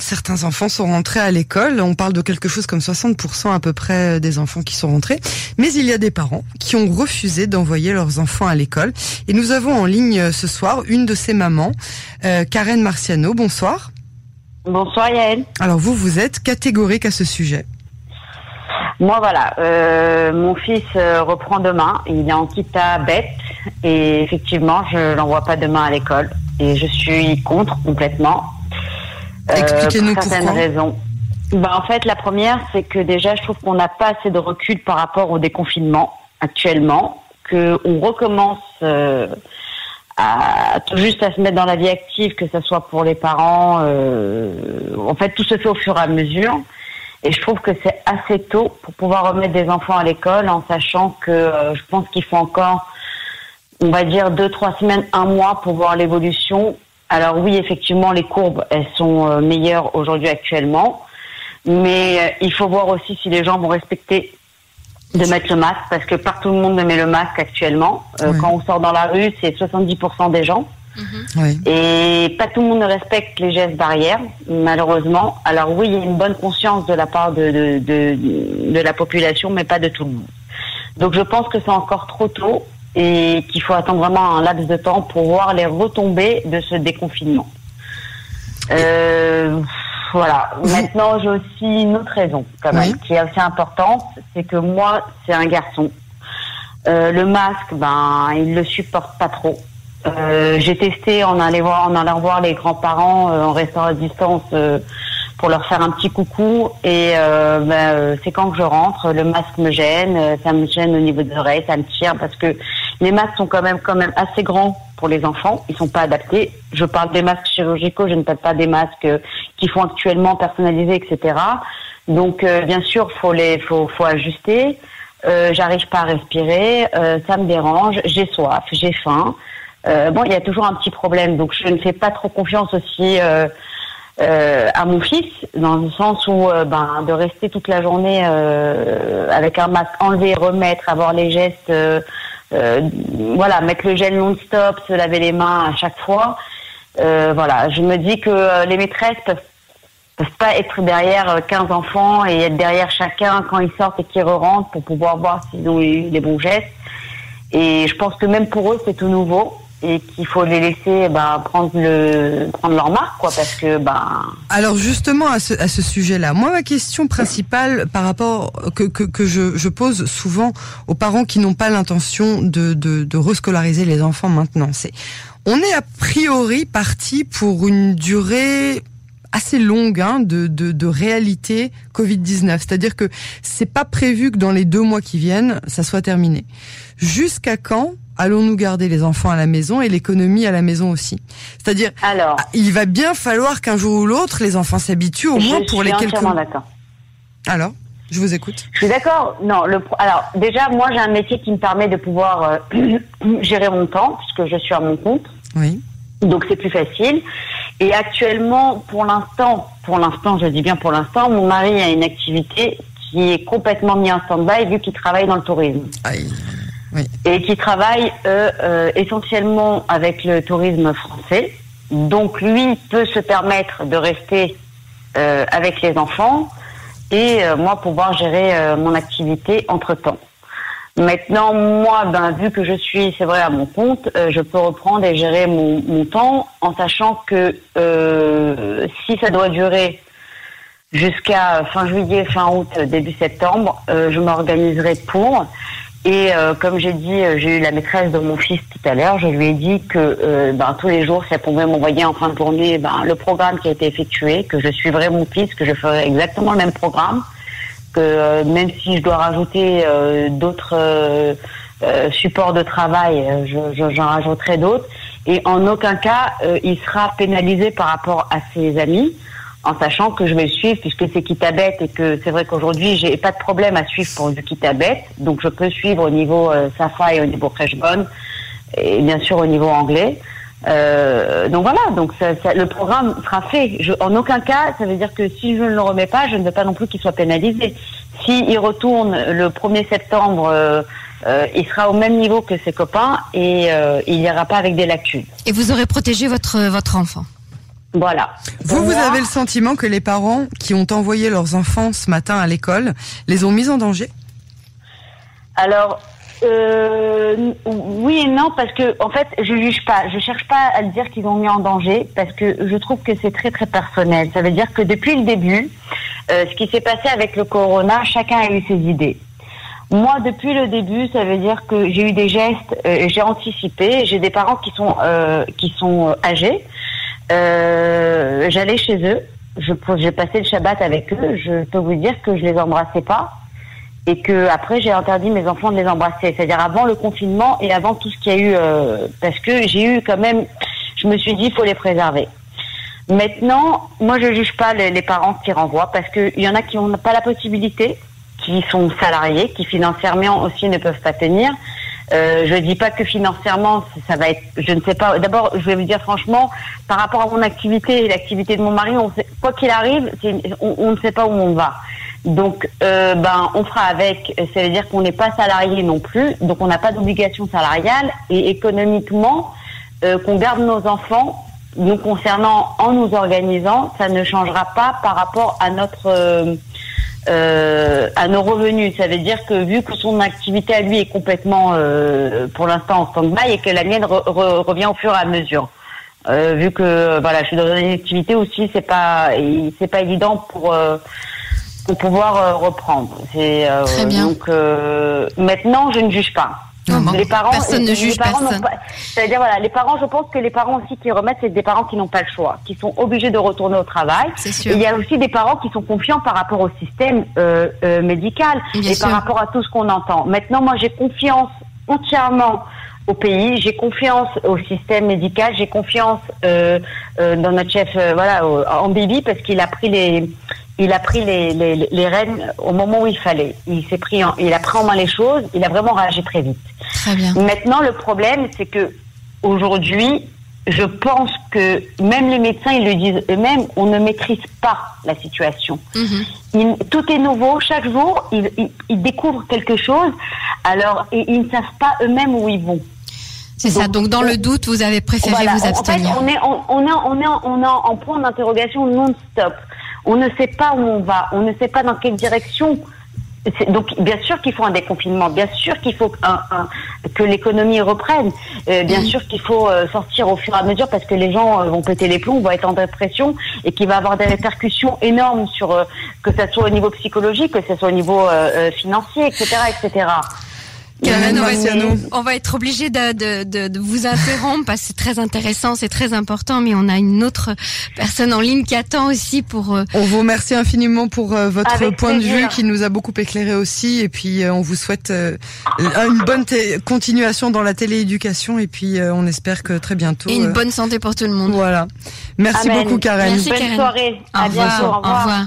certains enfants sont rentrés à l'école. On parle de quelque chose comme 60% à peu près des enfants qui sont rentrés. Mais il y a des parents qui ont refusé d'envoyer leurs enfants à l'école. Et nous avons en ligne ce soir une de ces mamans, euh, Karen Marciano. Bonsoir. Bonsoir Yael. Alors vous, vous êtes catégorique à ce sujet. Moi voilà, euh, mon fils euh, reprend demain. Il est en kita bête et effectivement, je l'envoie pas demain à l'école et je suis contre complètement. Expliquez-nous pour certaines pourquoi. raisons. Ben, en fait, la première, c'est que déjà, je trouve qu'on n'a pas assez de recul par rapport au déconfinement actuellement, que on recommence euh, à tout juste à se mettre dans la vie active, que ce soit pour les parents. euh, en fait, tout se fait au fur et à mesure. Et je trouve que c'est assez tôt pour pouvoir remettre des enfants à l'école, en sachant que euh, je pense qu'il faut encore, on va dire, deux, trois semaines, un mois pour voir l'évolution. Alors oui, effectivement, les courbes, elles sont euh, meilleures aujourd'hui actuellement. Mais euh, il faut voir aussi si les gens vont respecter de mettre le masque, parce que partout le monde met le masque actuellement. Euh, Oui. Quand on sort dans la rue, c'est 70% des gens. Oui. Et pas tout le monde ne respecte les gestes barrières, malheureusement. Alors oui, il y a une bonne conscience de la part de, de, de, de la population, mais pas de tout le monde. Donc je pense que c'est encore trop tôt et qu'il faut attendre vraiment un laps de temps pour voir les retombées de ce déconfinement. Euh, voilà. Maintenant, j'ai aussi une autre raison, quand même, Oui. qui est aussi importante, c'est que moi, c'est un garçon. Euh, le masque, ben, il le supporte pas trop. Euh, j'ai testé en allant voir, en allant voir les grands-parents euh, en restant à distance euh, pour leur faire un petit coucou. Et euh, ben, euh, c'est quand que je rentre, le masque me gêne, ça me gêne au niveau des oreilles, ça me tire parce que les masques sont quand même assez grands pour les enfants. Ils sont pas adaptés. Je parle des masques chirurgicaux, je ne parle pas des masques euh, qui font actuellement personnalisés, etc. Donc euh, bien sûr, faut les, faut, faut ajuster. Euh, J'arrive pas à respirer, euh, ça me dérange, j'ai soif, j'ai faim. Euh, bon, il y a toujours un petit problème, donc je ne fais pas trop confiance aussi euh, à mon fils, dans le sens où ben, de rester toute la journée euh, avec un masque enlevé, remettre, avoir les gestes, euh, voilà, mettre le gel non-stop, se laver les mains à chaque fois. Euh, voilà, je me dis que euh, les maîtresses peuvent peuvent pas être derrière euh, 15 enfants et être derrière chacun quand ils sortent et qu'ils re-rentrent pour pouvoir voir s'ils ont eu les bons gestes. Et je pense que même pour eux, c'est tout nouveau et qu'il faut les laisser bah, prendre le prendre leur marque quoi parce que bah Alors justement à ce, à ce sujet-là, moi ma question principale par rapport que, que, que je, je pose souvent aux parents qui n'ont pas l'intention de, de, rescolariser les enfants maintenant, c'est on est a priori parti pour une durée assez longue hein, de, de, de réalité Covid-19. C'est-à-dire que c'est pas prévu que dans les deux mois qui viennent, ça soit terminé. Jusqu'à quand allons-nous garder les enfants à la maison et l'économie à la maison aussi? C'est-à-dire, alors ah, il va bien falloir qu'un jour ou l'autre, les enfants s'habituent au moins pour les quelques d'accord. Alors, je vous écoute. Je suis d'accord. Non, le alors déjà moi j'ai un métier qui me permet de pouvoir euh, gérer mon temps puisque je suis à mon compte. Oui. Donc c'est plus facile. Et actuellement, pour l'instant, pour l'instant, je dis bien pour l'instant, mon mari a une activité qui est complètement mise en stand-by vu qu'il travaille dans le tourisme. Aïe. Et qui travaille euh, euh, essentiellement avec le tourisme français. Donc lui peut se permettre de rester euh, avec les enfants et euh, moi pouvoir gérer mon activité entre-temps. Maintenant, moi, ben, vu que je suis, c'est vrai, à mon compte, euh, je peux reprendre et gérer mon, mon temps en sachant que euh, si ça doit durer jusqu'à fin juillet, fin août, début septembre, euh, je m'organiserai pour. Et euh, comme j'ai dit, euh, j'ai eu la maîtresse de mon fils tout à l'heure. Je lui ai dit que euh, ben, tous les jours, si elle pouvait m'envoyer en fin de journée ben, le programme qui a été effectué, que je suivrai mon fils, que je ferai exactement le même programme, que euh, même si je dois rajouter d'autres supports de travail, euh, je- je- j'en rajouterai d'autres. Et en aucun cas, il sera pénalisé par rapport à ses amis, en sachant que je vais le suivre puisque c'est Kitabet et que c'est vrai qu'aujourd'hui, j'ai pas de problème à suivre pour du Kitabet. Donc je peux suivre au niveau euh, Safa et au niveau Freshbone et bien sûr au niveau anglais. Euh, donc voilà, donc ça- ça- le programme sera fait. Je, en aucun cas, ça veut dire que si je ne le remets pas, je ne veux pas non plus qu'il soit pénalisé. S'il retourne le 1er septembre, euh, euh, il sera au même niveau que ses copains et euh, il n'ira pas avec des lacunes. Et vous aurez protégé votre, votre enfant. Voilà. Vous, vous avez le sentiment que les parents qui ont envoyé leurs enfants ce matin à l'école les ont mis en danger? Alors, euh, oui et non, parce que en fait, je juge pas. Je cherche pas à dire qu'ils ont mis en danger, parce que je trouve que c'est très très personnel. Ça veut dire que depuis le début, euh, ce qui s'est passé avec le corona, chacun a eu ses idées. Moi, depuis le début, ça veut dire que j'ai eu des gestes, euh, j'ai anticipé. J'ai des parents qui sont euh, qui sont âgés. J'allais chez eux. Je j'ai passé le Shabbat avec eux. Je peux vous dire que je les embrassais pas et que après j'ai interdit mes enfants de les embrasser, c'est-à-dire avant le confinement et avant tout ce qu'il y a eu, euh, parce que j'ai eu quand même, je me suis dit il faut les préserver. Maintenant, moi je juge pas les parents qui renvoient parce qu'il y en a qui n'ont pas la possibilité, qui sont salariés, qui financièrement aussi ne peuvent pas tenir. Euh, je dis pas que financièrement ça va être, je ne sais pas. D'abord, je vais vous dire franchement, par rapport à mon activité et l'activité de mon mari, on sait, quoi qu'il arrive, on, on, ne sait pas où on va. Donc, euh, ben, on fera avec. Ça veut dire qu'on n'est pas salarié non plus, donc on n'a pas d'obligation salariale et économiquement, euh, qu'on garde nos enfants. Nous concernant, en nous organisant, ça ne changera pas par rapport à notre euh, euh à nos revenus. Ça veut dire que vu que son activité à lui est complètement, euh, pour l'instant, en stand-by et que la mienne re, re, revient au fur et à mesure. Euh, vu que voilà, je suis dans une activité aussi, c'est pas, c'est pas évident pour pour pouvoir euh, reprendre. C'est euh, Très bien. donc euh, maintenant je ne juge pas. Non, les parents, personne ne juge personne. C'est-à-dire voilà, les parents, je pense que les parents aussi qui remettent, c'est des parents qui n'ont pas le choix, qui sont obligés de retourner au travail. Sûr. Et il y a aussi des parents qui sont confiants par rapport au système euh, euh, médical Bien et sûr. par rapport à tout ce qu'on entend. Maintenant, moi, j'ai confiance entièrement au pays, j'ai confiance au système médical, j'ai confiance euh, euh, dans notre chef, euh, voilà, en Bibi parce qu'il a pris les il a pris les, les, les, rênes au moment où il fallait. Il s'est pris, en, il a pris en main les choses. Il a vraiment réagi très vite. Très bien. Maintenant, le problème, c'est que aujourd'hui, je pense que même les médecins, ils le disent eux-mêmes, on ne maîtrise pas la situation. Il, tout est nouveau. Chaque jour, ils, ils, ils découvrent quelque chose. Alors, et, ils ne savent pas eux-mêmes où ils vont. C'est ça. Donc, dans on, le doute, vous avez préféré voilà, vous abstenir. En fait, on est, on, on, a, on, est, on a en point d'interrogation non-stop. On ne sait pas où on va. On ne sait pas dans quelle direction. Donc, bien sûr qu'il faut un déconfinement. Bien sûr qu'il faut un, un, que l'économie reprenne. Euh, bien mmh. sûr qu'il faut euh, sortir au fur et à mesure parce que les gens euh, vont péter les plombs, vont être en dépression et qu'il va avoir des répercussions énormes sur euh, que ce soit au niveau psychologique, que ce soit au niveau euh, financier, etc., etc. Karen, on, va, on va être obligé de, de, de, de, vous interrompre parce que c'est très intéressant, c'est très important, mais on a une autre personne en ligne qui attend aussi pour. Euh... On vous remercie infiniment pour euh, votre Avec point plaisir. de vue qui nous a beaucoup éclairé aussi, et puis euh, on vous souhaite euh, une bonne continuation dans la télééducation, et puis euh, on espère que très bientôt. Et une bonne santé pour tout le monde. Voilà. Merci Amen. beaucoup, Karen. Merci, bonne Karen. soirée. Au à revoir. bientôt. Au revoir. Au revoir.